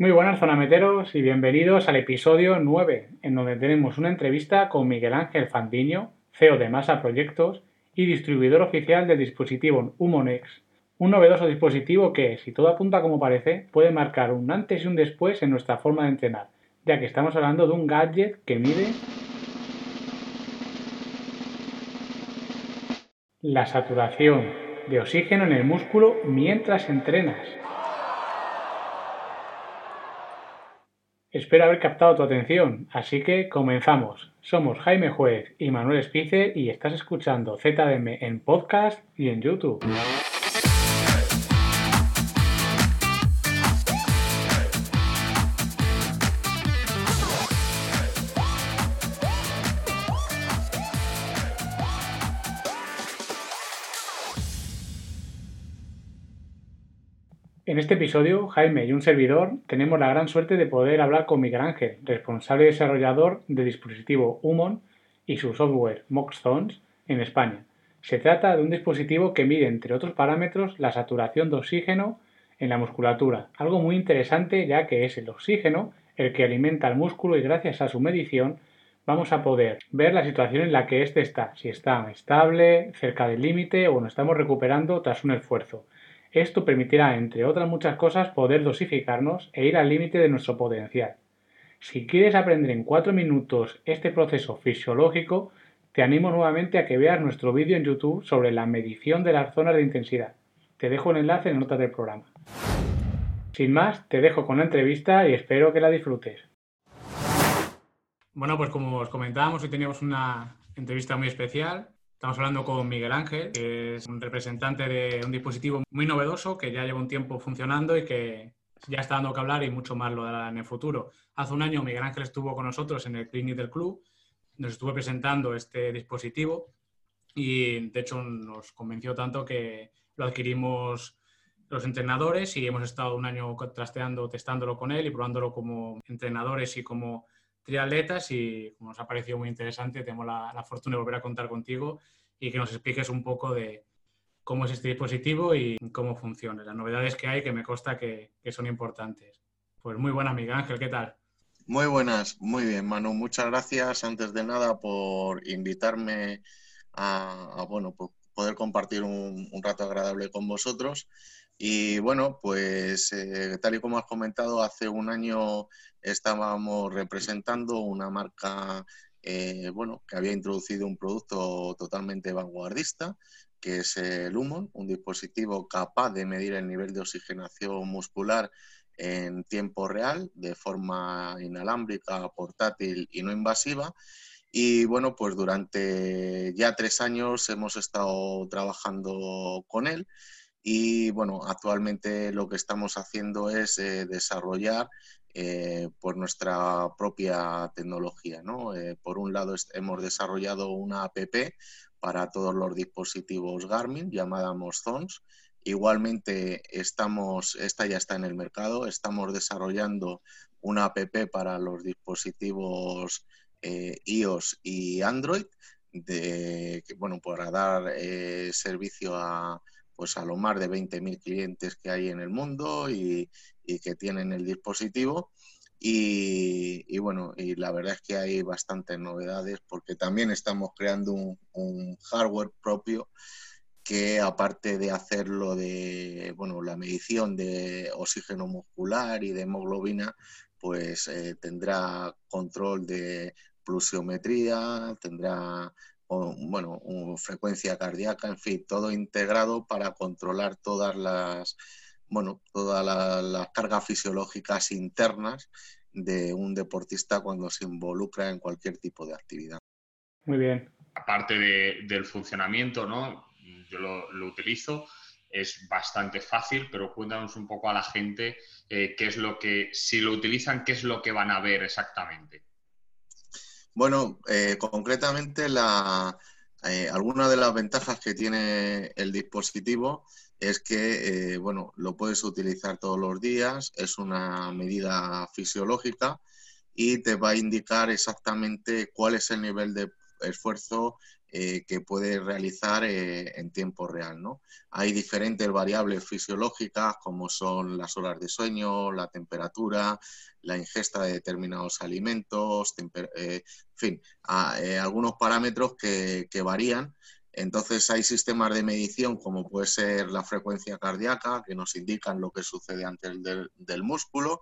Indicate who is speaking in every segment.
Speaker 1: Muy buenas zonameteros y bienvenidos al episodio 9, en donde tenemos una entrevista con Miguel Ángel Fandiño, CEO de Masa Proyectos y distribuidor oficial del dispositivo Humonex, un novedoso dispositivo que, si todo apunta como parece, puede marcar un antes y un después en nuestra forma de entrenar, ya que estamos hablando de un gadget que mide la saturación de oxígeno en el músculo mientras entrenas. Espero haber captado tu atención, así que comenzamos. Somos Jaime Juez y Manuel Espice y estás escuchando ZDM en podcast y en YouTube. Este episodio, Jaime y un servidor tenemos la gran suerte de poder hablar con Miguel Ángel, responsable desarrollador del dispositivo Humon y su software Moxzones en España. Se trata de un dispositivo que mide, entre otros parámetros, la saturación de oxígeno en la musculatura, algo muy interesante ya que es el oxígeno el que alimenta al músculo y gracias a su medición vamos a poder ver la situación en la que éste está, si está estable, cerca del límite o nos estamos recuperando tras un esfuerzo. Esto permitirá, entre otras muchas cosas, poder dosificarnos e ir al límite de nuestro potencial. Si quieres aprender en 4 minutos este proceso fisiológico, te animo nuevamente a que veas nuestro vídeo en YouTube sobre la medición de las zonas de intensidad. Te dejo el enlace en notas del programa. Sin más, te dejo con la entrevista y espero que la disfrutes. Bueno, pues como os comentábamos, hoy teníamos una entrevista muy especial Estamos hablando con Miguel Ángel, que es un representante de un dispositivo muy novedoso que ya lleva un tiempo funcionando y que ya está dando que hablar y mucho más lo dará en el futuro. Hace un año Miguel Ángel estuvo con nosotros en el clinic del club, nos estuvo presentando este dispositivo y de hecho nos convenció tanto que lo adquirimos los entrenadores y hemos estado un año trasteando, testándolo con él y probándolo como entrenadores y como triatletas y como nos ha parecido muy interesante, tenemos la, fortuna de volver a contar contigo y que nos expliques un poco de cómo es este dispositivo y cómo funciona, las novedades que hay que me consta que, son importantes. Pues muy buena amiga Ángel, ¿qué tal?
Speaker 2: Muy buenas, muy bien, Manu. Muchas gracias antes de nada por invitarme a, bueno, poder compartir un, rato agradable con vosotros. Y bueno, pues eh, tal y como has comentado, hace un año estábamos representando una marca eh, bueno, que había introducido un producto totalmente vanguardista, que es el Humon, un dispositivo capaz de medir el nivel de oxigenación muscular en tiempo real, de forma inalámbrica, portátil y no invasiva. Y bueno, pues durante ya tres años hemos estado trabajando con él y bueno, actualmente lo que estamos haciendo es eh, desarrollar eh, por nuestra propia tecnología. ¿no? Eh, por un lado, hemos desarrollado una app para todos los dispositivos Garmin llamada Mozons. Igualmente, estamos, esta ya está en el mercado, estamos desarrollando una app para los dispositivos iOS y Android, de, bueno, para dar servicio a, pues a lo más de 20.000 clientes que hay en el mundo y, que tienen el dispositivo. Y, bueno, y la verdad es que hay bastantes novedades porque también estamos creando un, hardware propio que aparte de hacerlo de, bueno, la medición de oxígeno muscular y de hemoglobina, pues eh, tendrá control de plusiometría, tendrá bueno, frecuencia cardíaca, en fin, todo integrado para controlar todas las, bueno, todas las, cargas fisiológicas internas de un deportista cuando se involucra en cualquier tipo de actividad.
Speaker 1: Muy bien.
Speaker 3: Aparte del funcionamiento, ¿no? Yo lo, utilizo, es bastante fácil, pero cuéntanos un poco a la gente eh, qué es lo que, si lo utilizan, qué es lo que van a ver exactamente.
Speaker 2: Bueno, eh, concretamente la, eh, alguna de las ventajas que tiene el dispositivo es que eh, bueno, lo puedes utilizar todos los días, es una medida fisiológica y te va a indicar exactamente cuál es el nivel de esfuerzo eh, que puede realizar eh, en tiempo real. ¿no? Hay diferentes variables fisiológicas como son las horas de sueño, la temperatura, la ingesta de determinados alimentos, en fin, algunos parámetros que, que varían entonces hay sistemas de medición como puede ser la frecuencia cardíaca que nos indican lo que sucede antes del, músculo.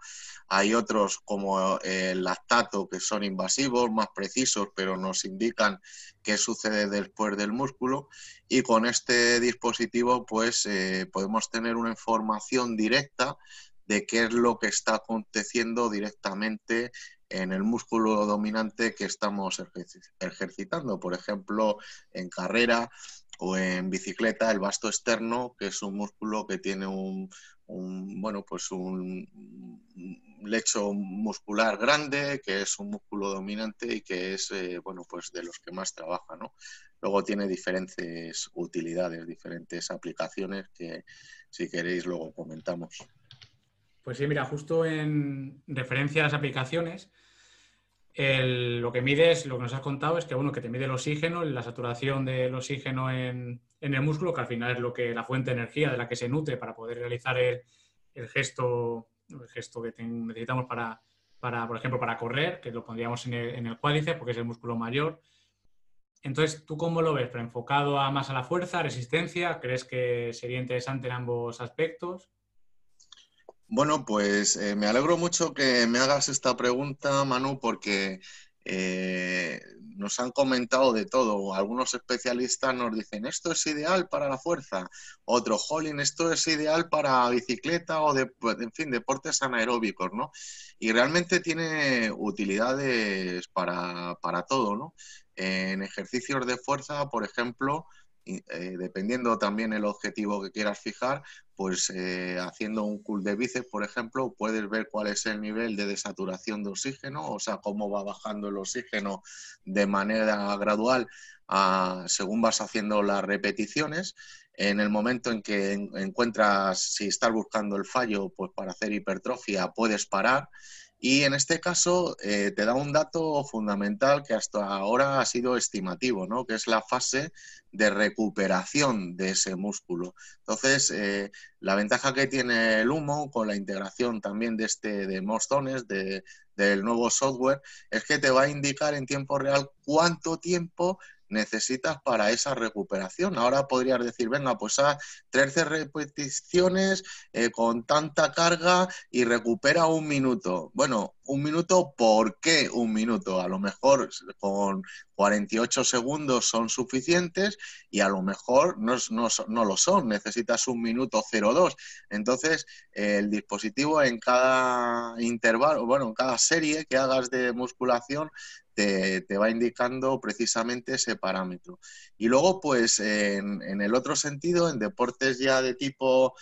Speaker 2: Hay otros como el lactato que son invasivos, más precisos, pero nos indican qué sucede después del músculo. Y con este dispositivo pues eh, podemos tener una información directa de qué es lo que está aconteciendo directamente en el músculo dominante que estamos ejercitando. Por ejemplo, en carrera o en bicicleta, el vasto externo, que es un músculo que tiene un, bueno, pues un lecho muscular grande, que es un músculo dominante y que es, eh, bueno, pues de los que más trabaja, ¿no? Luego tiene diferentes utilidades, diferentes aplicaciones que si queréis luego comentamos.
Speaker 1: Pues sí, mira, justo en referencia a las aplicaciones, lo que mides, lo que nos has contado es que, bueno, que te mide el oxígeno, la saturación del oxígeno en, el músculo, que al final es lo que la fuente de energía de la que se nutre para poder realizar el, gesto, el gesto que necesitamos para, por ejemplo, para correr, que lo pondríamos en el, en cuádriceps porque es el músculo mayor. Entonces, ¿tú cómo lo ves? ¿Pero enfocado a más a la fuerza, resistencia? ¿Crees que sería interesante en ambos aspectos?
Speaker 2: Bueno, pues eh, me alegro mucho que me hagas esta pregunta, Manu, porque eh, nos han comentado de todo. Algunos especialistas nos dicen, esto es ideal para la fuerza. Otro, jolín, esto es ideal para bicicleta o, de, pues, en fin, deportes anaeróbicos, ¿no? Y realmente tiene utilidades para, para todo, ¿no? En ejercicios de fuerza, por ejemplo, eh, dependiendo también el objetivo que quieras fijar, pues eh, haciendo un cool de bíceps, por ejemplo, puedes ver cuál es el nivel de desaturación de oxígeno, o sea, cómo va bajando el oxígeno de manera gradual según vas haciendo las repeticiones. En el momento en que encuentras, si estás buscando el fallo, pues para hacer hipertrofia puedes parar y en este caso eh, te da un dato fundamental que hasta ahora ha sido estimativo, ¿no? que es la fase de recuperación de ese músculo. Entonces, eh, la ventaja que tiene el humo con la integración también de este de Mostones, de, del nuevo software, es que te va a indicar en tiempo real cuánto tiempo necesitas para esa recuperación. Ahora podrías decir, venga, pues a 13 repeticiones eh, con tanta carga y recupera un minuto. Bueno, un minuto, ¿por qué un minuto? A lo mejor con 48 segundos son suficientes y a lo mejor no, no, lo son, necesitas un minuto 02. Entonces, el dispositivo en cada intervalo, bueno, en cada serie que hagas de musculación, te, va indicando precisamente ese parámetro. Y luego, pues, en, el otro sentido, en deportes ya de tipo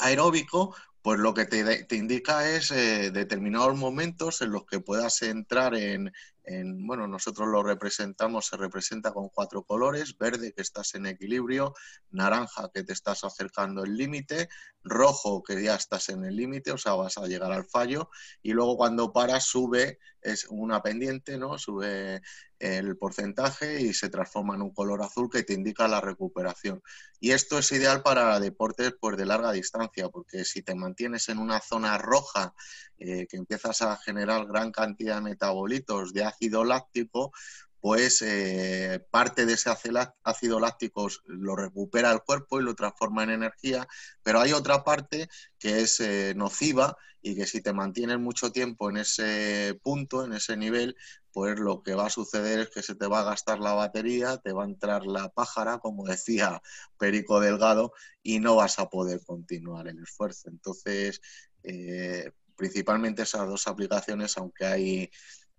Speaker 2: aeróbico, pues lo que te, te indica es eh, determinados momentos en los que puedas entrar en, en, bueno, nosotros lo representamos, se representa con cuatro colores, verde que estás en equilibrio, naranja que te estás acercando al límite, rojo que ya estás en el límite, o sea, vas a llegar al fallo, y luego cuando paras sube, es una pendiente, ¿no? Sube el porcentaje y se transforma en un color azul que te indica la recuperación. Y esto es ideal para deportes pues, de larga distancia, porque si te mantienes en una zona roja eh, que empiezas a generar gran cantidad de metabolitos de ácido láctico, pues eh, parte de ese ácido láctico lo recupera el cuerpo y lo transforma en energía, pero hay otra parte que es eh, nociva y que si te mantienes mucho tiempo en ese punto, en ese nivel, pues lo que va a suceder es que se te va a gastar la batería, te va a entrar la pájara, como decía Perico Delgado, y no vas a poder continuar el esfuerzo. Entonces, eh, principalmente esas dos aplicaciones, aunque hay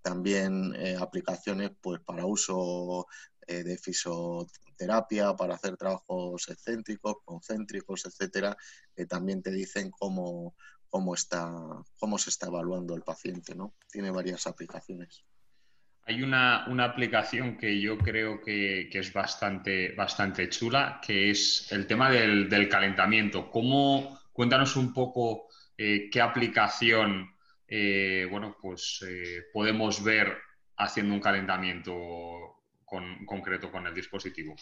Speaker 2: también eh, aplicaciones pues, para uso eh, de fisioterapia, para hacer trabajos excéntricos, concéntricos, etcétera, que también te dicen cómo, cómo, está, cómo se está evaluando el paciente. ¿no? Tiene varias aplicaciones.
Speaker 3: Hay una, aplicación que yo creo que, es bastante, bastante chula, que es el tema del, calentamiento. ¿Cómo, cuéntanos un poco eh, qué aplicación eh, bueno, pues, eh, podemos ver haciendo un calentamiento concreto con el dispositivo.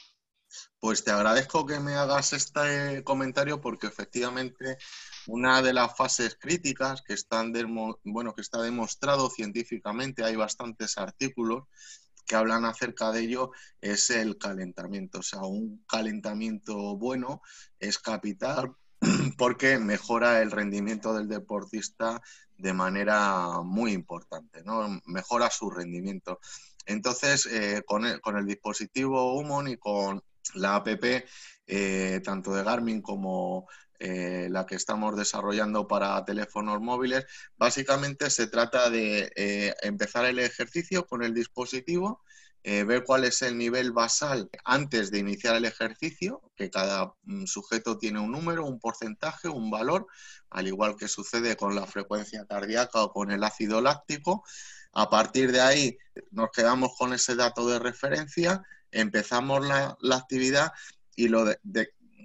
Speaker 2: Pues te agradezco que me hagas este comentario porque efectivamente una de las fases críticas que, están bueno, que está demostrado científicamente, hay bastantes artículos que hablan acerca de ello, es el calentamiento. O sea, un calentamiento bueno es capital porque mejora el rendimiento del deportista de manera muy importante, ¿no? Mejora su rendimiento. Entonces, eh, con, el, dispositivo Humon y con la app, eh, tanto de Garmin como eh, la que estamos desarrollando para teléfonos móviles, básicamente se trata de empezar el ejercicio con el dispositivo eh, ver cuál es el nivel basal antes de iniciar el ejercicio, que cada mm, sujeto tiene un número, un porcentaje, un valor, al igual que sucede con la frecuencia cardíaca o con el ácido láctico. A partir de ahí nos quedamos con ese dato de referencia, empezamos la, actividad y lo de,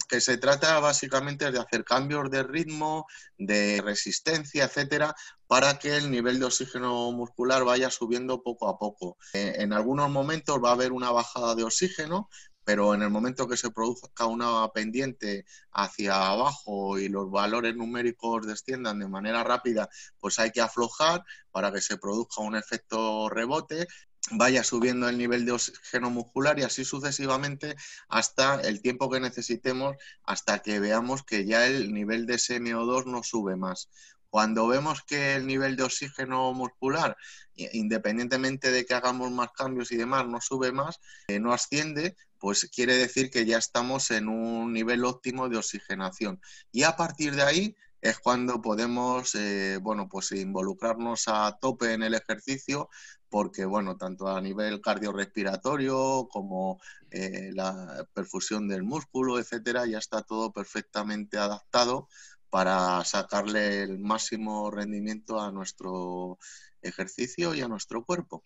Speaker 2: que se trata básicamente de hacer cambios de ritmo, de resistencia, etcétera, para que el nivel de oxígeno muscular vaya subiendo poco a poco. Eh, en algunos momentos va a haber una bajada de oxígeno, pero en el momento que se produzca una pendiente hacia abajo y los valores numéricos desciendan de manera rápida, pues hay que aflojar para que se produzca un efecto rebote vaya subiendo el nivel de oxígeno muscular y así sucesivamente hasta el tiempo que necesitemos hasta que veamos que ya el nivel de SMO2 no sube más. Cuando vemos que el nivel de oxígeno muscular, independientemente de que hagamos más cambios y demás, no sube más, eh, no asciende, pues quiere decir que ya estamos en un nivel óptimo de oxigenación. Y a partir de ahí es cuando podemos, eh, bueno, pues involucrarnos a tope en el ejercicio, porque, bueno, tanto a nivel cardiorrespiratorio como eh, la perfusión del músculo, etcétera, ya está todo perfectamente adaptado para sacarle el máximo rendimiento a nuestro ejercicio y a nuestro cuerpo.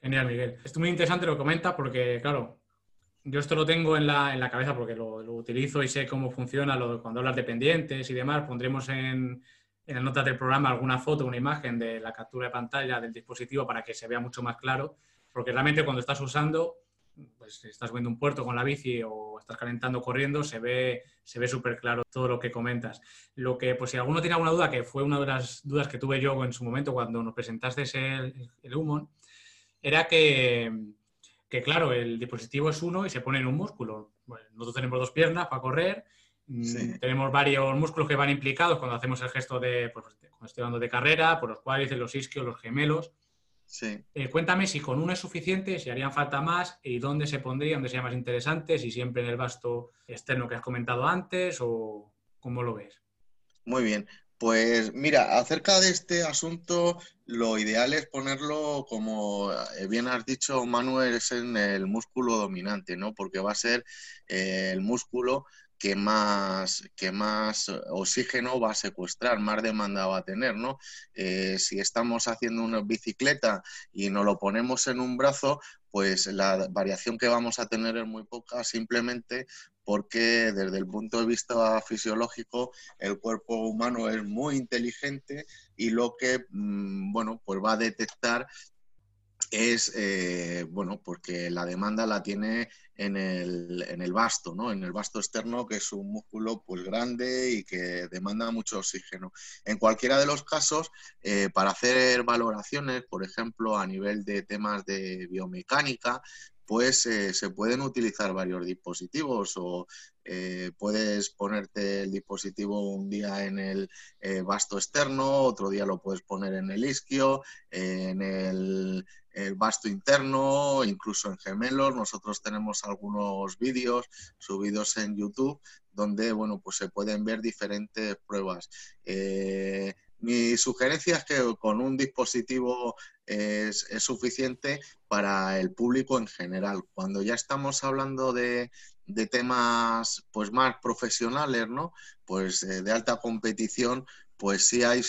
Speaker 1: Genial, Miguel. Es muy interesante lo que comenta porque, claro, yo esto lo tengo en la, en la cabeza porque lo, utilizo y sé cómo funciona cuando hablas de pendientes y demás. Pondremos en, en las notas del programa alguna foto, una imagen de la captura de pantalla del dispositivo para que se vea mucho más claro, porque realmente cuando estás usando, pues estás viendo un puerto con la bici o estás calentando corriendo, se ve se ve súper claro todo lo que comentas. Lo que, pues si alguno tiene alguna duda, que fue una de las dudas que tuve yo en su momento cuando nos presentaste el, el Humon, era que, que, claro, el dispositivo es uno y se pone en un músculo. nosotros tenemos dos piernas para correr, mm, tenemos varios músculos que van implicados cuando hacemos el gesto de, pues, cuando estoy hablando de carrera, por los cuádriceps, los isquios, los gemelos. Eh, cuéntame si con uno es suficiente, si harían falta más y dónde se pondría, dónde sería más interesante, si siempre en el vasto externo que has comentado antes o cómo lo ves.
Speaker 2: Muy bien. Pues mira, acerca de este asunto, lo ideal es ponerlo, como eh, bien has dicho, Manuel, es en el músculo dominante, ¿no? Porque va a ser eh, el músculo que más, que más oxígeno va a secuestrar, más demanda va a tener, ¿no? Eh, si estamos haciendo una bicicleta y nos lo ponemos en un brazo, pues la variación que vamos a tener es muy poca, simplemente porque desde el punto de vista fisiológico el cuerpo humano es muy inteligente y lo que, mm, bueno, pues va a detectar es, eh, bueno, porque la demanda la tiene en el, en el vasto, ¿no? En el vasto externo, que es un músculo pues grande y que demanda mucho oxígeno. En cualquiera de los casos, eh, para hacer valoraciones, por ejemplo, a nivel de temas de biomecánica, pues eh, se pueden utilizar varios dispositivos o puedes ponerte el dispositivo un día en el vasto externo, otro día lo puedes poner en el isquio, en el el vasto interno, incluso en gemelos. Nosotros tenemos algunos vídeos subidos en YouTube donde bueno, pues se pueden ver diferentes pruebas. Mi sugerencia es que con un dispositivo es, suficiente para el público en general. Cuando ya estamos hablando de, temas pues más profesionales, ¿no? Pues eh, de alta competición, pues sí hay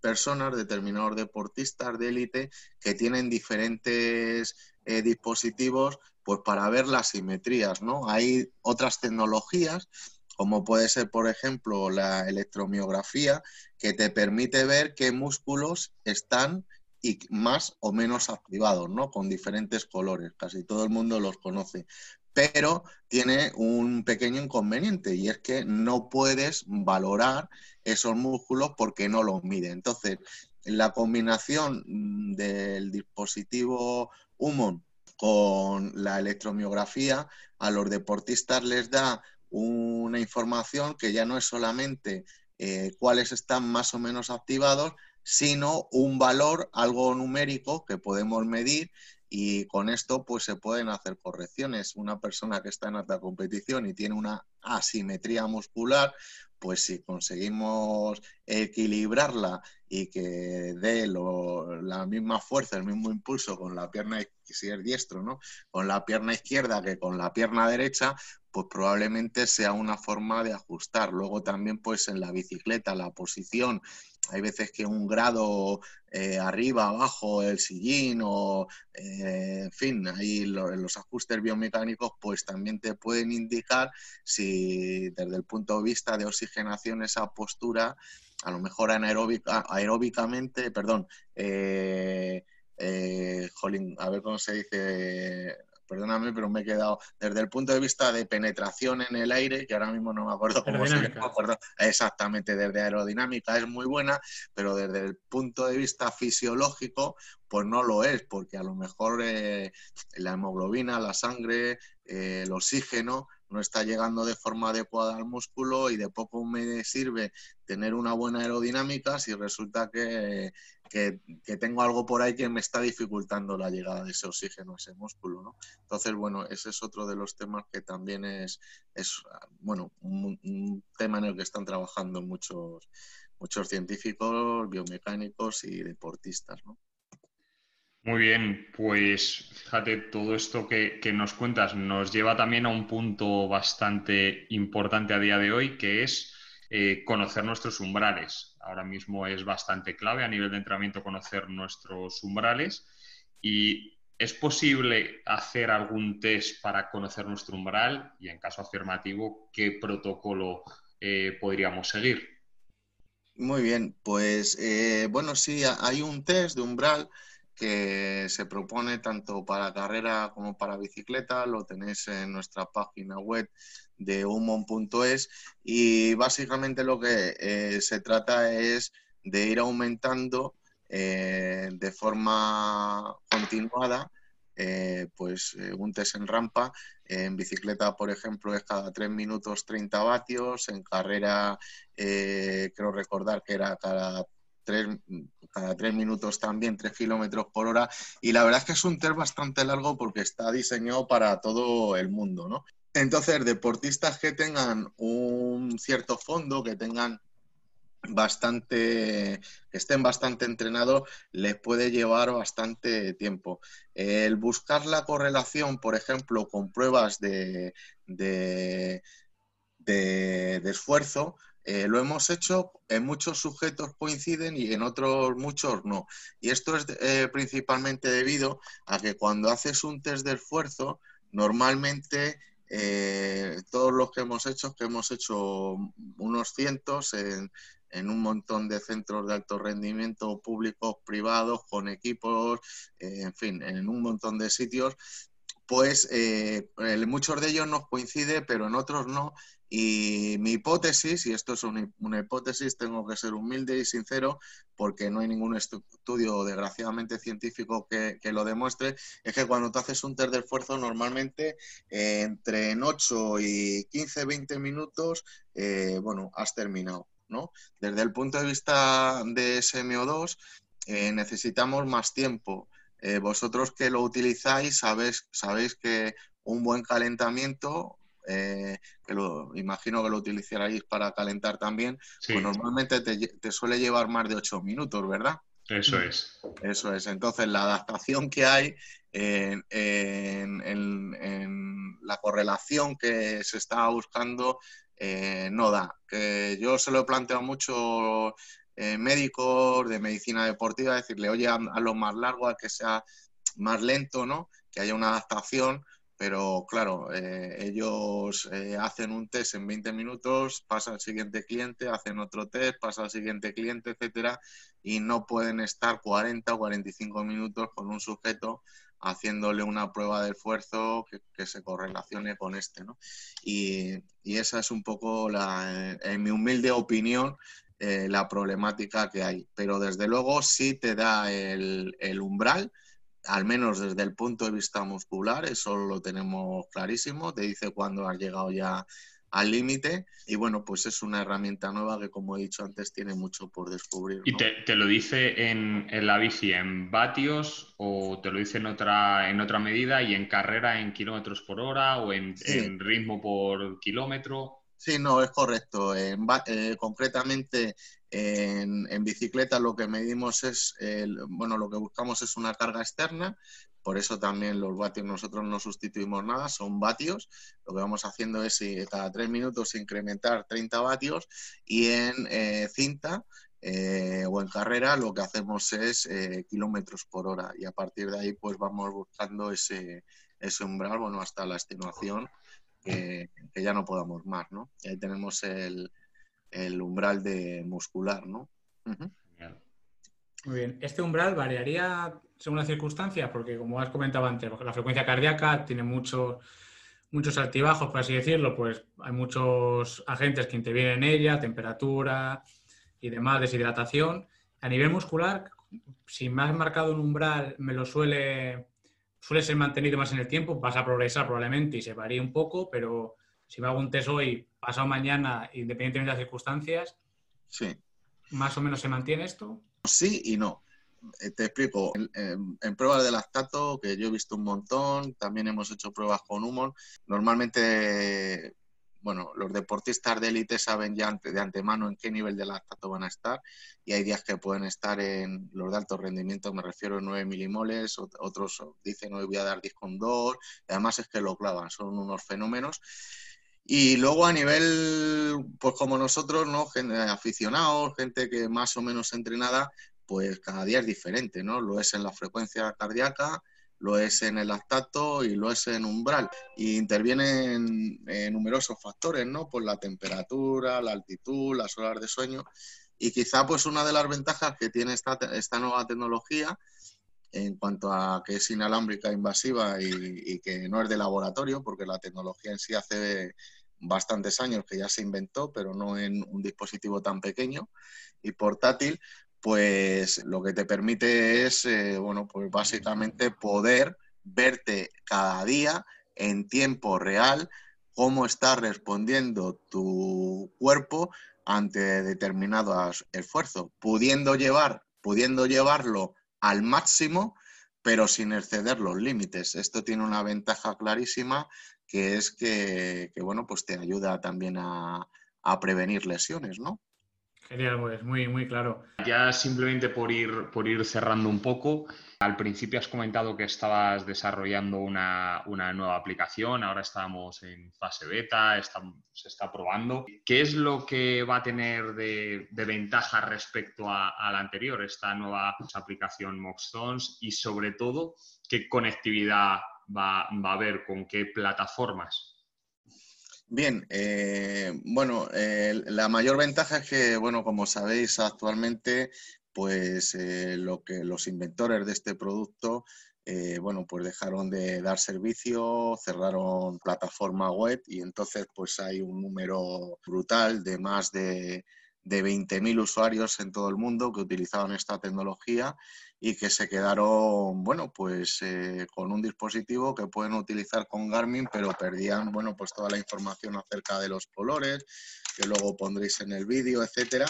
Speaker 2: personas, determinados deportistas de élite, que tienen diferentes eh, dispositivos pues para ver las simetrías, ¿no? Hay otras tecnologías, como puede ser, por ejemplo, la electromiografía, que te permite ver qué músculos están y más o menos activados, ¿no? Con diferentes colores. Casi todo el mundo los conoce. Pero tiene un pequeño inconveniente y es que no puedes valorar esos músculos porque no los mide. Entonces, la combinación del dispositivo Humon con la electromiografía a los deportistas les da una información que ya no es solamente eh, cuáles están más o menos activados, sino un valor, algo numérico que podemos medir y con esto pues se pueden hacer correcciones. Una persona que está en alta competición y tiene una asimetría muscular, pues si conseguimos equilibrarla y que dé la misma fuerza, el mismo impulso con la pierna, si es diestro, ¿no? Con la pierna izquierda que con la pierna derecha, pues probablemente sea una forma de ajustar. Luego también pues en la bicicleta, la posición, hay veces que un grado eh, arriba, abajo, el sillín o, eh, en fin, ahí los ajustes biomecánicos pues también te pueden indicar si desde el punto de vista de oxigenación esa postura, a lo mejor anaeróbica, aeróbicamente, perdón, eh, a ver cómo se dice perdóname, pero me he quedado desde el punto de vista de penetración en el aire, que ahora mismo no me acuerdo cómo se llama, exactamente, desde aerodinámica es muy buena, pero desde el punto de vista fisiológico, pues no lo es, porque a lo mejor eh, la hemoglobina, la sangre, eh, el oxígeno no está llegando de forma adecuada al músculo y de poco me sirve tener una buena aerodinámica si resulta que, tengo algo por ahí que me está dificultando la llegada de ese oxígeno a ese músculo. ¿no? Entonces, bueno, ese es otro de los temas que también es, es bueno, un, tema en el que están trabajando muchos, muchos científicos, biomecánicos y deportistas. ¿no?
Speaker 3: Muy bien, pues fíjate, todo esto que, nos cuentas nos lleva también a un punto bastante importante a día de hoy, que es eh, conocer nuestros umbrales. Ahora mismo es bastante clave a nivel de entrenamiento conocer nuestros umbrales y ¿es posible hacer algún test para conocer nuestro umbral? Y en caso afirmativo, ¿qué protocolo eh, podríamos seguir?
Speaker 2: Muy bien, pues eh, bueno, sí, hay un test de umbral que se propone tanto para carrera como para bicicleta. Lo tenéis en nuestra página web de humon.es y básicamente lo que eh, se trata es de ir aumentando eh, de forma continuada eh, pues un test en rampa. En bicicleta, por ejemplo, es cada 3 minutos 30 vatios. En carrera, creo recordar que era cada cada tres minutos también, tres kilómetros por hora. Y la verdad es que es un test bastante largo porque está diseñado para todo el mundo, ¿no? Entonces, deportistas que tengan un cierto fondo, que tengan bastante, que estén bastante entrenados, les puede llevar bastante tiempo. El buscar la correlación, por ejemplo, con pruebas de, de, esfuerzo, eh, lo hemos hecho, en muchos sujetos coinciden y en otros muchos no. Y esto es eh, principalmente debido a que cuando haces un test de esfuerzo, normalmente eh, todos los que hemos hecho, que hemos hecho unos cientos en, en un montón de centros de alto rendimiento públicos, privados, con equipos, en fin, en un montón de sitios, pues en muchos de ellos nos coincide, pero en otros no, y mi hipótesis, y esto es una, hipótesis, tengo que ser humilde y sincero, porque no hay ningún estudio desgraciadamente científico que, lo demuestre, es que cuando tú haces un test de esfuerzo, normalmente eh, entre 8 y 15, 20 minutos, eh, bueno, has terminado. ¿no? Desde el punto de vista de SMO2, eh, necesitamos más tiempo. Vosotros que lo utilizáis sabéis, sabéis que un buen calentamiento eh, que lo imagino que lo utilizaréis para calentar también, pues normalmente te, suele llevar más de 8 minutos, ¿verdad?
Speaker 3: Eso es.
Speaker 2: Eso es. Entonces, la adaptación que hay en, la correlación que se está buscando eh, no da. Que yo se lo he planteado mucho eh, médicos de medicina deportiva, decirle, oye, a, lo más largo, a que sea más lento, ¿no? Que haya una adaptación pero claro, eh, ellos eh, hacen un test en 20 minutos, pasa al siguiente cliente, hacen otro test, pasa al siguiente cliente, etcétera, y no pueden estar 40 o 45 minutos con un sujeto haciéndole una prueba de esfuerzo que, se correlacione con este. ¿no? Y, esa es un poco, la, en mi humilde opinión, eh, la problemática que hay. Pero desde luego sí te da el, el umbral al menos desde el punto de vista muscular, eso lo tenemos clarísimo, te dice cuándo has llegado ya al límite y bueno, pues es una herramienta nueva que como he dicho antes tiene mucho por descubrir.
Speaker 3: ¿Y te, lo dice en, la bici en vatios o te lo dice en otra, en otra medida y en carrera en kilómetros por hora o en, ritmo por kilómetro?
Speaker 2: Sí, no, es correcto. Eh, concretamente en, bicicleta lo que medimos es, bueno, lo que buscamos es una carga externa, por eso también los vatios nosotros no sustituimos nada, son vatios. Lo que vamos haciendo es eh, cada tres minutos incrementar 30 vatios y en eh, cinta o en carrera lo que hacemos es kilómetros por hora y a partir de ahí pues vamos buscando ese, ese umbral, bueno, hasta la extenuación que, ya no podamos más, ¿no? Y ahí tenemos el, el umbral de muscular, ¿no?
Speaker 1: Muy bien. ¿Este umbral variaría según la circunstancia? Porque como has comentado antes, la frecuencia cardíaca tiene muchos muchos altibajos, por así decirlo, pues hay muchos agentes que intervienen en ella, temperatura y demás, deshidratación. A nivel muscular, si me has marcado un umbral, me lo suele, suele ser mantenido más en el tiempo, vas a progresar probablemente y se varía un poco, pero si me hago un test hoy, pasado mañana, independientemente de las circunstancias,
Speaker 2: sí.
Speaker 1: ¿más o menos se mantiene esto?
Speaker 2: Sí y no. Eh, te explico, en, pruebas de lactato, que yo he visto un montón, también hemos hecho pruebas con humor. Normalmente, bueno, los deportistas de élite saben ya de antemano en qué nivel de lactato van a estar y hay días que pueden estar en los de alto rendimiento, me refiero a 9 milimoles, otros dicen hoy voy a dar 10,2, además es que lo clavan, son unos fenómenos. Y luego a nivel, pues como nosotros, ¿no? Gente, aficionados, gente que más o menos entrenada, pues cada día es diferente, ¿no? Lo es en la frecuencia cardíaca, lo es en el lactato y lo es en umbral. Y intervienen numerosos factores, ¿no? Pues la temperatura, la altitud, las horas de sueño. Y quizá pues una de las ventajas que tiene esta, esta nueva tecnología en cuanto a que es inalámbrica, invasiva y, que no es de laboratorio, porque la tecnología en sí hace bastantes años que ya se inventó, pero no en un dispositivo tan pequeño y portátil, pues lo que te permite es, eh, bueno, pues básicamente poder verte cada día en tiempo real cómo está respondiendo tu cuerpo ante determinado esfuerzo, pudiendo llevar, pudiendo llevarlo al máximo, pero sin exceder los límites. Esto tiene una ventaja clarísima que es que, bueno, pues te ayuda también a, a prevenir lesiones, ¿no?
Speaker 1: Genial, pues muy, muy claro.
Speaker 3: Ya simplemente por ir, por ir cerrando un poco, al principio has comentado que estabas desarrollando una, nueva aplicación, ahora estamos en fase beta, se está probando. ¿Qué es lo que va a tener de, ventaja respecto a, la anterior, esta nueva aplicación Moxzones? Y sobre todo, ¿qué conectividad va, va a haber con qué plataformas?
Speaker 2: Bien, eh, bueno, la mayor ventaja es que, bueno, como sabéis, actualmente, pues eh, lo que los inventores de este producto, eh, bueno, pues dejaron de dar servicio, cerraron plataforma web y entonces, pues hay un número brutal de más de de 20.000 usuarios en todo el mundo que utilizaban esta tecnología y que se quedaron, bueno, pues eh, con un dispositivo que pueden utilizar con Garmin, pero perdían, bueno, pues toda la información acerca de los colores, que luego pondréis en el vídeo, etcétera.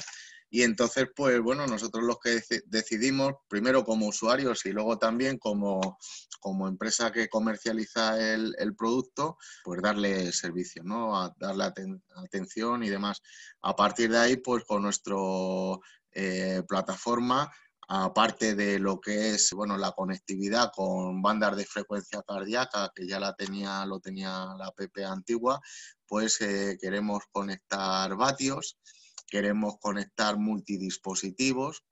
Speaker 2: Y entonces, pues bueno, nosotros los que decidimos, primero como usuarios y luego también como, como empresa que comercializa el, producto, pues darle servicio, ¿no? darle atención y demás. A partir de ahí, pues con nuestra eh, plataforma, aparte de lo que es bueno la conectividad con bandas de frecuencia cardíaca que ya la tenía lo tenía la PP antigua pues eh, queremos conectar vatios queremos conectar multidispositivos,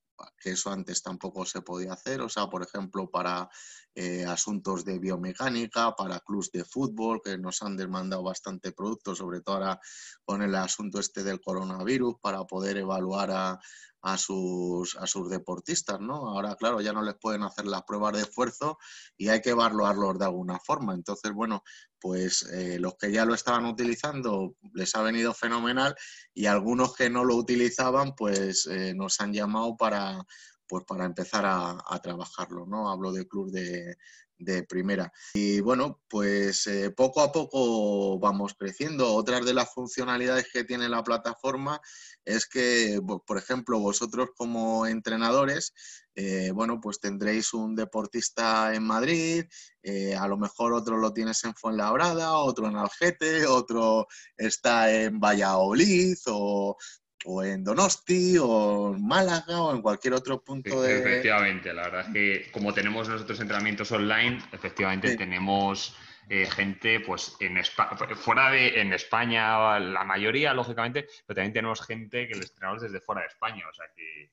Speaker 2: que eso antes tampoco se podía hacer, o sea, por ejemplo, para eh, asuntos de biomecánica, para clubs de fútbol, que nos han demandado bastante producto, sobre todo ahora con el asunto este del coronavirus, para poder evaluar a, a sus, a sus deportistas, ¿no? Ahora, claro, ya no les pueden hacer las pruebas de esfuerzo y hay que evaluarlos de alguna forma. Entonces, bueno, pues eh, los que ya lo estaban utilizando les ha venido fenomenal y algunos que no lo utilizaban, pues eh, nos han llamado para, pues para empezar a, trabajarlo, ¿no? Hablo de club de, de primera. Y bueno, pues eh, poco a poco vamos creciendo. Otras de las funcionalidades que tiene la plataforma es que, por ejemplo, vosotros como entrenadores, eh, bueno, pues tendréis un deportista en Madrid, eh, a lo mejor otro lo tienes en Fuenlabrada, otro en Algete, otro está en Valladolid o o en Donosti, o en Málaga, o en cualquier otro punto de...
Speaker 3: Efectivamente, la verdad es que como tenemos nosotros entrenamientos online, efectivamente tenemos eh, gente pues en fuera de en España, la mayoría, lógicamente, pero también tenemos gente que les entrenamos desde fuera de España, o sea que...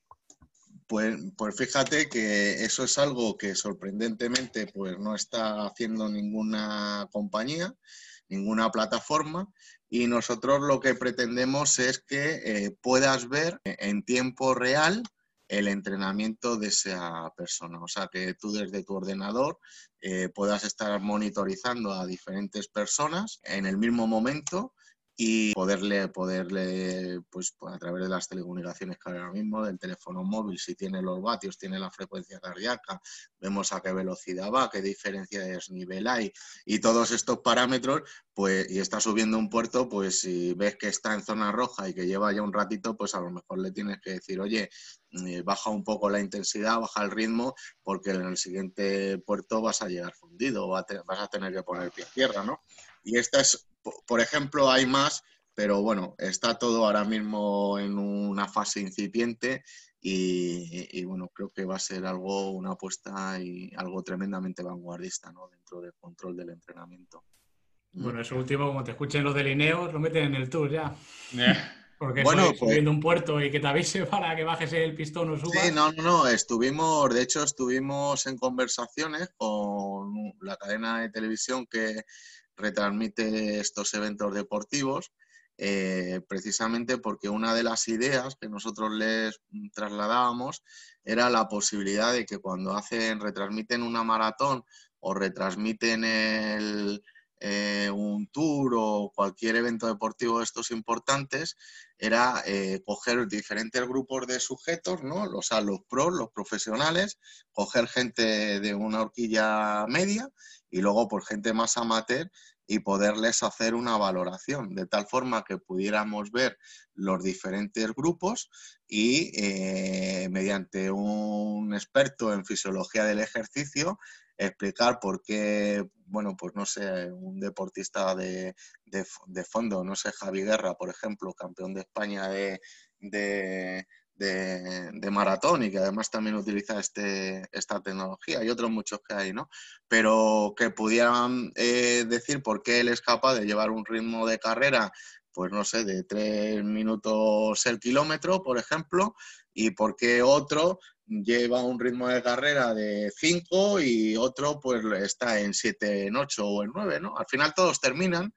Speaker 2: Pues, pues fíjate que eso es algo que sorprendentemente pues no está haciendo ninguna compañía, ninguna plataforma y nosotros lo que pretendemos es que eh, puedas ver en tiempo real el entrenamiento de esa persona. O sea, que tú desde tu ordenador eh, puedas estar monitorizando a diferentes personas en el mismo momento y poderle, poderle pues, a través de las telecomunicaciones que ahora mismo, del teléfono móvil, si tiene los vatios, tiene la frecuencia cardíaca, vemos a qué velocidad va, qué diferencia de desnivel hay y todos estos parámetros, pues, y está subiendo un puerto, pues si ves que está en zona roja y que lleva ya un ratito, pues a lo mejor le tienes que decir, oye, eh, baja un poco la intensidad, baja el ritmo, porque en el siguiente puerto vas a llegar fundido, vas a tener que poner pie a tierra, ¿no? Y esta es por ejemplo, hay más, pero bueno, está todo ahora mismo en una fase incipiente y, bueno, creo que va a ser algo, una apuesta y algo tremendamente vanguardista ¿no? dentro del control del entrenamiento.
Speaker 1: Bueno, eso último, como te escuchen los delineos, lo meten en el tour ya. Porque bueno, pues subiendo un puerto y que te avise para que bajes el pistón o subas.
Speaker 2: Sí, no, no, no, estuvimos, de hecho, estuvimos en conversaciones con la cadena de televisión que, retransmite estos eventos deportivos, eh, precisamente porque una de las ideas que nosotros les trasladábamos era la posibilidad de que cuando hacen, retransmiten una maratón o retransmiten eh, un tour o cualquier evento deportivo de estos importantes, era eh, coger diferentes grupos de sujetos, ¿no? O sea, los pros, los profesionales, coger gente de una horquilla media y luego por gente más amateur y poderles hacer una valoración, de tal forma que pudiéramos ver los diferentes grupos y eh, mediante un experto en fisiología del ejercicio explicar por qué, bueno, pues no sé, un deportista de, fondo, no sé, Javi Guerra, por ejemplo, campeón de España de, de, maratón y que además también utiliza este, esta tecnología. Hay otros muchos que hay, ¿no? Pero que pudieran eh, decir por qué él es capaz de llevar un ritmo de carrera, pues no sé, de tres minutos el kilómetro, por ejemplo, y por qué otro lleva un ritmo de carrera de 5 y otro pues está en 7, en 8 o en 9, ¿no? Al final todos terminan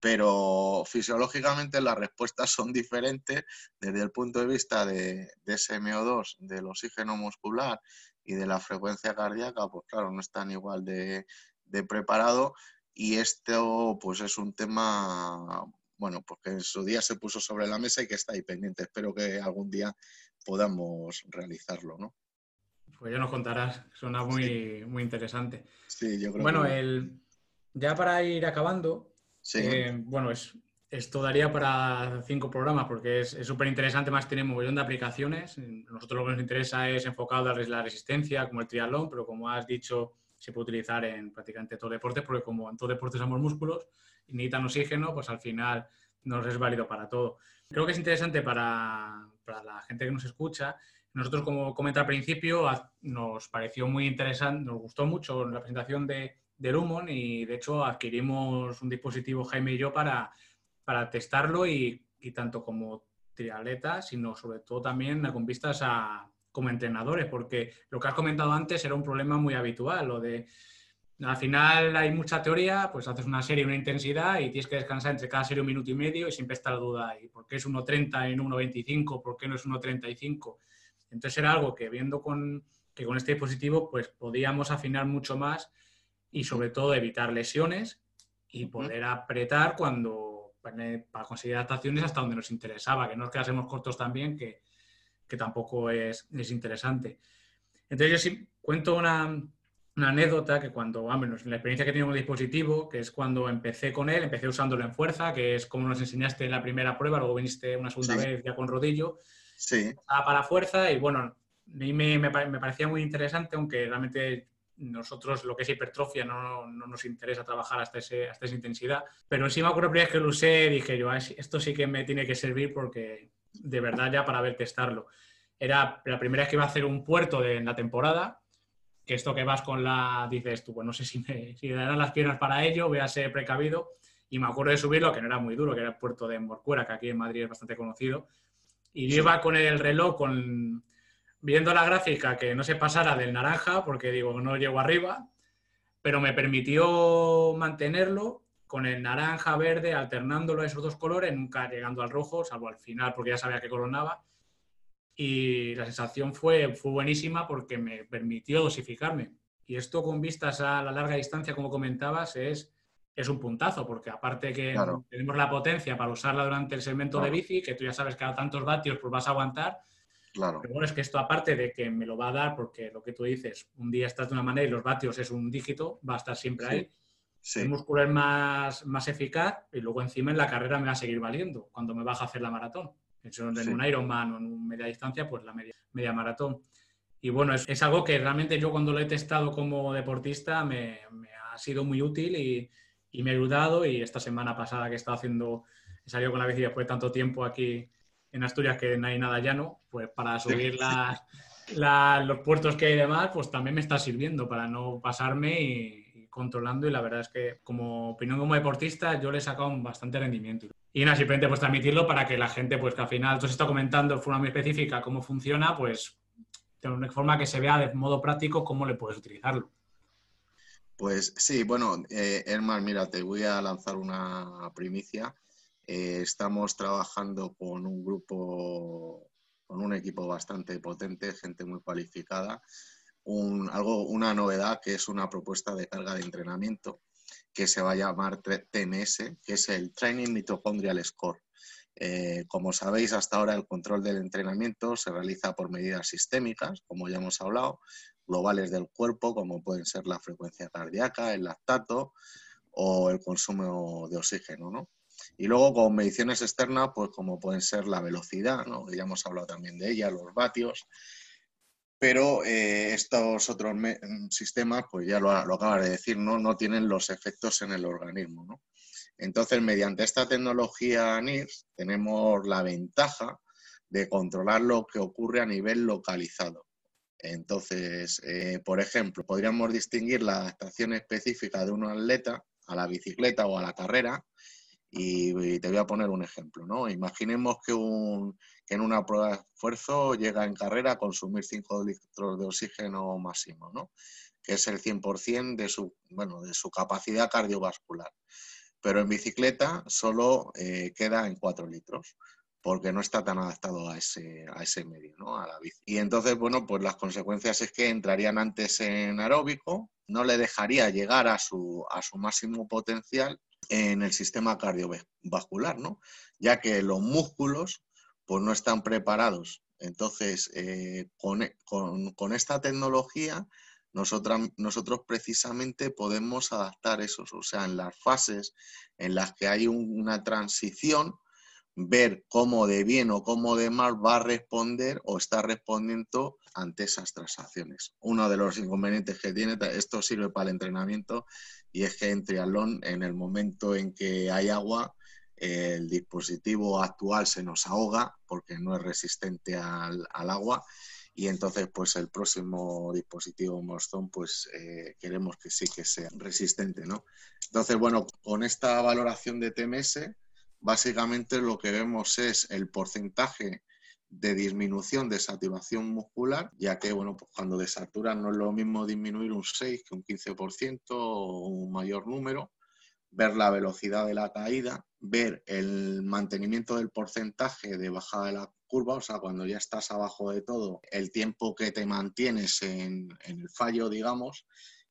Speaker 2: pero fisiológicamente las respuestas son diferentes desde el punto de vista de, SMO2, del oxígeno muscular y de la frecuencia cardíaca, pues claro, no están igual de, preparado y esto pues es un tema, bueno, porque en su día se puso sobre la mesa y que está ahí pendiente. Espero que algún día podamos realizarlo, ¿no?
Speaker 1: Pues ya nos contarás, suena muy, muy interesante.
Speaker 2: Sí, yo creo
Speaker 1: bueno, el, ya para ir acabando, eh, bueno, es, esto daría para cinco programas porque es súper interesante, más tenemos un montón de aplicaciones. Nosotros lo que nos interesa es enfocado darles la resistencia, como el triatlón, pero como has dicho, se puede utilizar en prácticamente todo deporte, porque como en todo deporte somos músculos y necesitan oxígeno, pues al final nos es válido para todo. Creo que es interesante para, para la gente que nos escucha. Nosotros, como comenté al principio, nos pareció muy interesante, nos gustó mucho la presentación de, de Lumon y de hecho adquirimos un dispositivo Jaime y yo para, para testarlo y, tanto como triatleta, sino sobre todo también con vistas a como entrenadores, porque lo que has comentado antes era un problema muy habitual, lo de al final hay mucha teoría, pues haces una serie, una intensidad y tienes que descansar entre cada serie un minuto y medio y siempre está la duda ahí, ¿por qué es 1.30 en 1.25? ¿Por qué no es 1.35? Entonces era algo que viendo con, que con este dispositivo pues podíamos afinar mucho más y sobre todo evitar lesiones y poder apretar cuando para conseguir adaptaciones hasta donde nos interesaba, que no nos quedásemos cortos también, que, que tampoco es, es interesante. Entonces yo sí cuento una, una anécdota que cuando, menos la experiencia que tengo con el dispositivo, que es cuando empecé con él, empecé usándolo en fuerza, que es como nos enseñaste en la primera prueba, luego viniste una segunda vez ya con rodillo.
Speaker 2: Sí.
Speaker 1: Para fuerza y bueno, a mí me, me, parecía muy interesante, aunque realmente nosotros lo que es hipertrofia no, no, nos interesa trabajar hasta, ese, hasta esa intensidad. Pero sí me acuerdo la primera vez que lo usé, dije yo, ah, esto sí que me tiene que servir porque de verdad ya para ver testarlo. Era la primera vez que iba a hacer un puerto de, en la temporada que esto que vas con la, dices tú, pues no sé si me, si darán las piernas para ello, voy a ser precavido. Y me acuerdo de subirlo, que no era muy duro, que era el puerto de Morcuera, que aquí en Madrid es bastante conocido. Y yo iba con el reloj, con, viendo la gráfica, que no se pasara del naranja, porque digo, no llego arriba, pero me permitió mantenerlo con el naranja, verde, alternándolo a esos dos colores, nunca llegando al rojo, salvo al final, porque ya sabía que coronaba. Y la sensación fue, fue buenísima porque me permitió dosificarme. Y esto con vistas a la larga distancia, como comentabas, es, es un puntazo, porque aparte que tenemos la potencia para usarla durante el segmento de bici, que tú ya sabes que a tantos vatios pues vas a aguantar,
Speaker 2: Claro.
Speaker 1: Pero bueno, es que esto aparte de que me lo va a dar, porque lo que tú dices, un día estás de una manera y los vatios es un dígito, va a estar siempre ahí. El músculo es más, más eficaz y luego encima en la carrera me va a seguir valiendo cuando me baja a hacer la maratón en un Ironman o en una media distancia, pues la media, media maratón. Y bueno, es, es, algo que realmente yo cuando lo he testado como deportista me, me ha sido muy útil y, y, me ha ayudado. Y esta semana pasada que he estado haciendo, he salido con la bici después de tanto tiempo aquí en Asturias que no hay nada llano, pues para subir las, los puertos que hay y demás, pues también me está sirviendo para no pasarme y, controlando y la verdad es que como opinión como deportista yo le he sacado un bastante rendimiento. Y nada, simplemente pues transmitirlo para que la gente, pues que al final, tú se está comentando de forma muy específica cómo funciona, pues de una forma que se vea de modo práctico cómo le puedes utilizarlo.
Speaker 2: Pues sí, bueno, eh, Herman, mira, te voy a lanzar una primicia. Eh, estamos trabajando con un grupo, con un equipo bastante potente, gente muy cualificada, algo, una novedad que es una propuesta de carga de entrenamiento que se va a llamar TMS, que es el Training Mitochondrial Score. Eh, como sabéis, hasta ahora el control del entrenamiento se realiza por medidas sistémicas, como ya hemos hablado, globales del cuerpo, como pueden ser la frecuencia cardíaca, el lactato o el consumo de oxígeno. ¿no? Y luego con mediciones externas, pues como pueden ser la velocidad, ¿no? ya hemos hablado también de ella, los vatios, pero eh, estos otros sistemas, pues ya lo, lo acabas de decir, ¿no? no tienen los efectos en el organismo. ¿no? Entonces, mediante esta tecnología NIRS tenemos la ventaja de controlar lo que ocurre a nivel localizado. Entonces, eh, por ejemplo, podríamos distinguir la adaptación específica de un atleta a la bicicleta o a la carrera y, te voy a poner un ejemplo. ¿no? Imaginemos que un, que en una prueba de esfuerzo llega en carrera a consumir 5 litros de oxígeno máximo, ¿no? que es el 100% de su, bueno, de su capacidad cardiovascular. Pero en bicicleta solo eh, queda en 4 litros porque no está tan adaptado a ese, a ese medio, ¿no? a la. Y entonces, bueno, pues las consecuencias es que entrarían antes en aeróbico, no le dejaría llegar a su, a su máximo potencial en el sistema cardiovascular, ¿no? ya que los músculos pues no están preparados. Entonces, eh, con, esta tecnología, nosotros, nosotros precisamente podemos adaptar eso, o sea, en las fases en las que hay una transición, ver cómo de bien o cómo de mal va a responder o está respondiendo ante esas transacciones. Uno de los inconvenientes que tiene, esto sirve para el entrenamiento, y es que en triatlón, en el momento en que hay agua, el dispositivo actual se nos ahoga porque no es resistente al, agua y entonces pues el próximo dispositivo Mostone pues eh, queremos que sí que sea resistente, ¿no? Entonces, bueno, con esta valoración de TMS, básicamente lo que vemos es el porcentaje de disminución de saturación muscular, ya que bueno, pues cuando desaturan no es lo mismo disminuir un 6 que un 15% o un mayor número, ver la velocidad de la caída, ver el mantenimiento del porcentaje de bajada de la curva, o sea, cuando ya estás abajo de todo, el tiempo que te mantienes en, el fallo, digamos,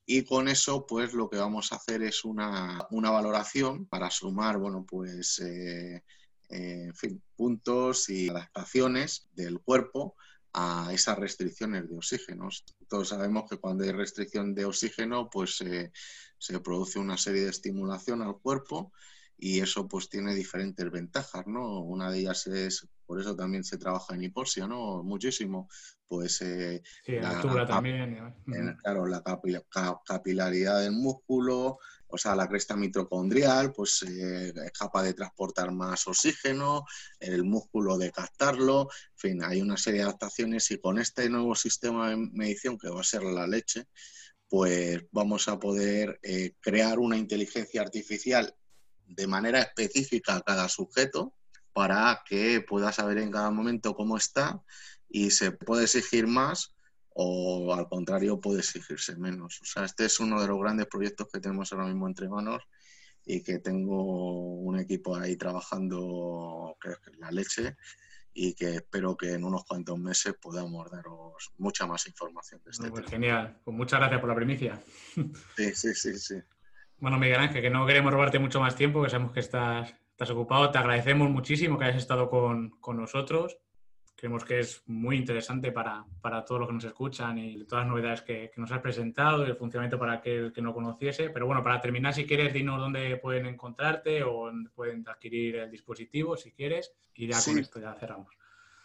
Speaker 2: y con eso, pues lo que vamos a hacer es una, valoración para sumar, bueno, pues, eh, eh, en fin, puntos y adaptaciones del cuerpo a esas restricciones de oxígeno. Todos sabemos que cuando hay restricción de oxígeno, pues eh, se produce una serie de estimulación al cuerpo y eso pues tiene diferentes ventajas, ¿no? Una de ellas es, por eso también se trabaja en hipoxia, ¿no? Muchísimo, pues...
Speaker 1: Eh, la, altura también.
Speaker 2: claro, la capilaridad del músculo, o sea, la cresta mitocondrial, pues eh, es capaz de transportar más oxígeno, el músculo de captarlo, en fin, hay una serie de adaptaciones y con este nuevo sistema de medición que va a ser la leche, pues vamos a poder eh, crear una inteligencia artificial de manera específica a cada sujeto para que pueda saber en cada momento cómo está y se puede exigir más o al contrario puede exigirse menos. O sea, este es uno de los grandes proyectos que tenemos ahora mismo entre manos y que tengo un equipo ahí trabajando que es la leche y que espero que en unos cuantos meses podamos daros mucha más información de este
Speaker 1: pues Genial, pues muchas gracias por la primicia.
Speaker 2: Sí, sí, sí, sí.
Speaker 1: Bueno, Miguel Ángel, que no queremos robarte mucho más tiempo, que sabemos que estás, estás ocupado. Te agradecemos muchísimo que hayas estado con, con nosotros. Creemos que es muy interesante para, para, todos los que nos escuchan y todas las novedades que, que, nos has presentado y el funcionamiento para aquel que no conociese. Pero bueno, para terminar, si quieres, dinos dónde pueden encontrarte o dónde pueden adquirir el dispositivo, si quieres, y ya con esto ya cerramos.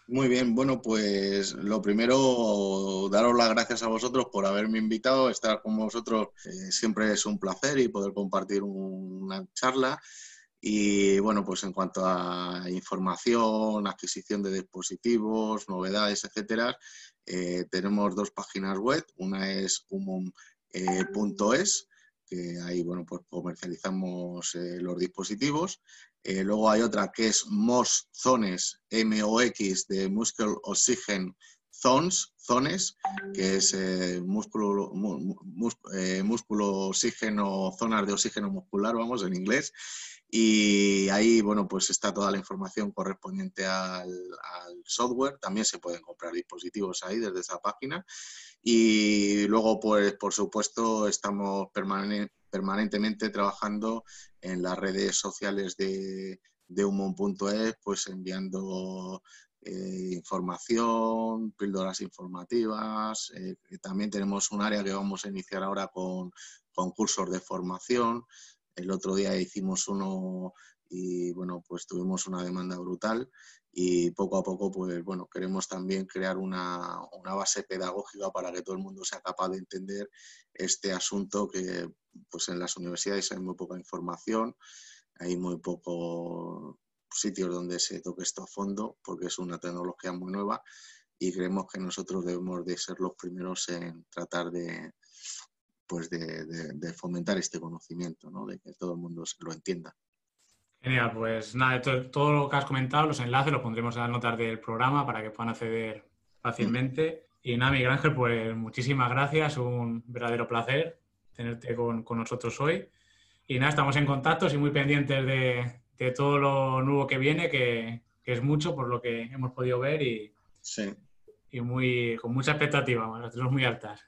Speaker 2: Muy bien, bueno, pues lo primero, daros las gracias a vosotros por haberme invitado. Estar con vosotros eh, siempre es un placer y poder compartir una charla. Y bueno, pues en cuanto a información, adquisición de dispositivos, novedades, etcétera, eh, tenemos dos páginas web. Una es humum.es, que ahí bueno, pues comercializamos eh, los dispositivos. Eh, luego hay otra que es MOX Zones, M-O-X, de Muscle Oxygen Zones, zones, que es músculo, músculo oxígeno, zonas de oxígeno muscular, vamos, en inglés. Y ahí, bueno, pues está toda la información correspondiente al, software. También se pueden comprar dispositivos ahí desde esa página. Y luego, pues, por supuesto, estamos permanentemente trabajando en las redes sociales de, de Humon.es, pues enviando eh, información, píldoras informativas. Eh, también tenemos un área que vamos a iniciar ahora con concursos de formación. El otro día hicimos uno y bueno, pues tuvimos una demanda brutal y poco a poco, pues bueno, queremos también crear una, base pedagógica para que todo el mundo sea capaz de entender este asunto que pues en las universidades hay muy poca información, hay muy pocos sitios donde se toque esto a fondo porque es una tecnología muy nueva y creemos que nosotros debemos de ser los primeros en tratar de, pues de, fomentar este conocimiento, ¿no? de que todo el mundo lo entienda.
Speaker 1: Genial, pues nada, todo, lo que has comentado, los enlaces los pondremos en las notas del programa para que puedan acceder fácilmente. Y nada, Miguel Ángel, pues muchísimas gracias, un verdadero placer tenerte con, nosotros hoy. Y nada, estamos en contacto y muy pendientes de, todo lo nuevo que viene, que, es mucho por lo que hemos podido ver y, y muy, con mucha expectativa, las tenemos muy altas.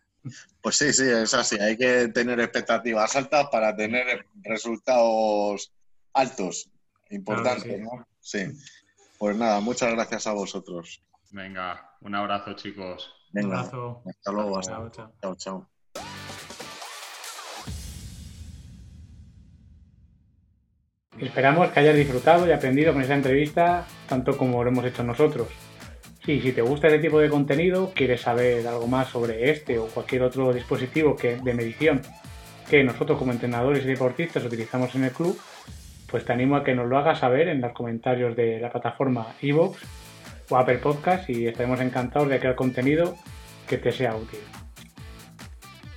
Speaker 2: Pues sí, sí, es así. Hay que tener expectativas altas para tener resultados altos. Importante, ¿no? Sí. Pues nada, muchas gracias a vosotros.
Speaker 3: Venga, un abrazo, chicos.
Speaker 1: un abrazo.
Speaker 2: Hasta luego. Chao, chao. chao.
Speaker 1: Esperamos que hayas disfrutado y aprendido con esta entrevista tanto como lo hemos hecho nosotros. Y si te gusta este tipo de contenido, quieres saber algo más sobre este o cualquier otro dispositivo que, de medición que nosotros como entrenadores y deportistas utilizamos en el club, pues te animo a que nos lo hagas saber en los comentarios de la plataforma iVoox o Apple Podcast y estaremos encantados de crear contenido que te sea útil.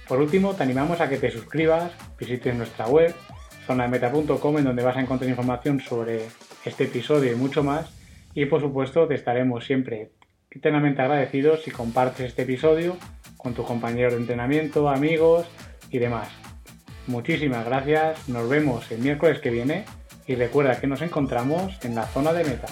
Speaker 1: Por último, te animamos a que te suscribas, visites nuestra web, zonameta.com, en donde vas a encontrar información sobre este episodio y mucho más. Y por supuesto, te estaremos siempre eternamente agradecidos si compartes este episodio con tus compañeros de entrenamiento, amigos y demás. Muchísimas gracias, nos vemos el miércoles que viene y recuerda que nos encontramos en la zona de meta.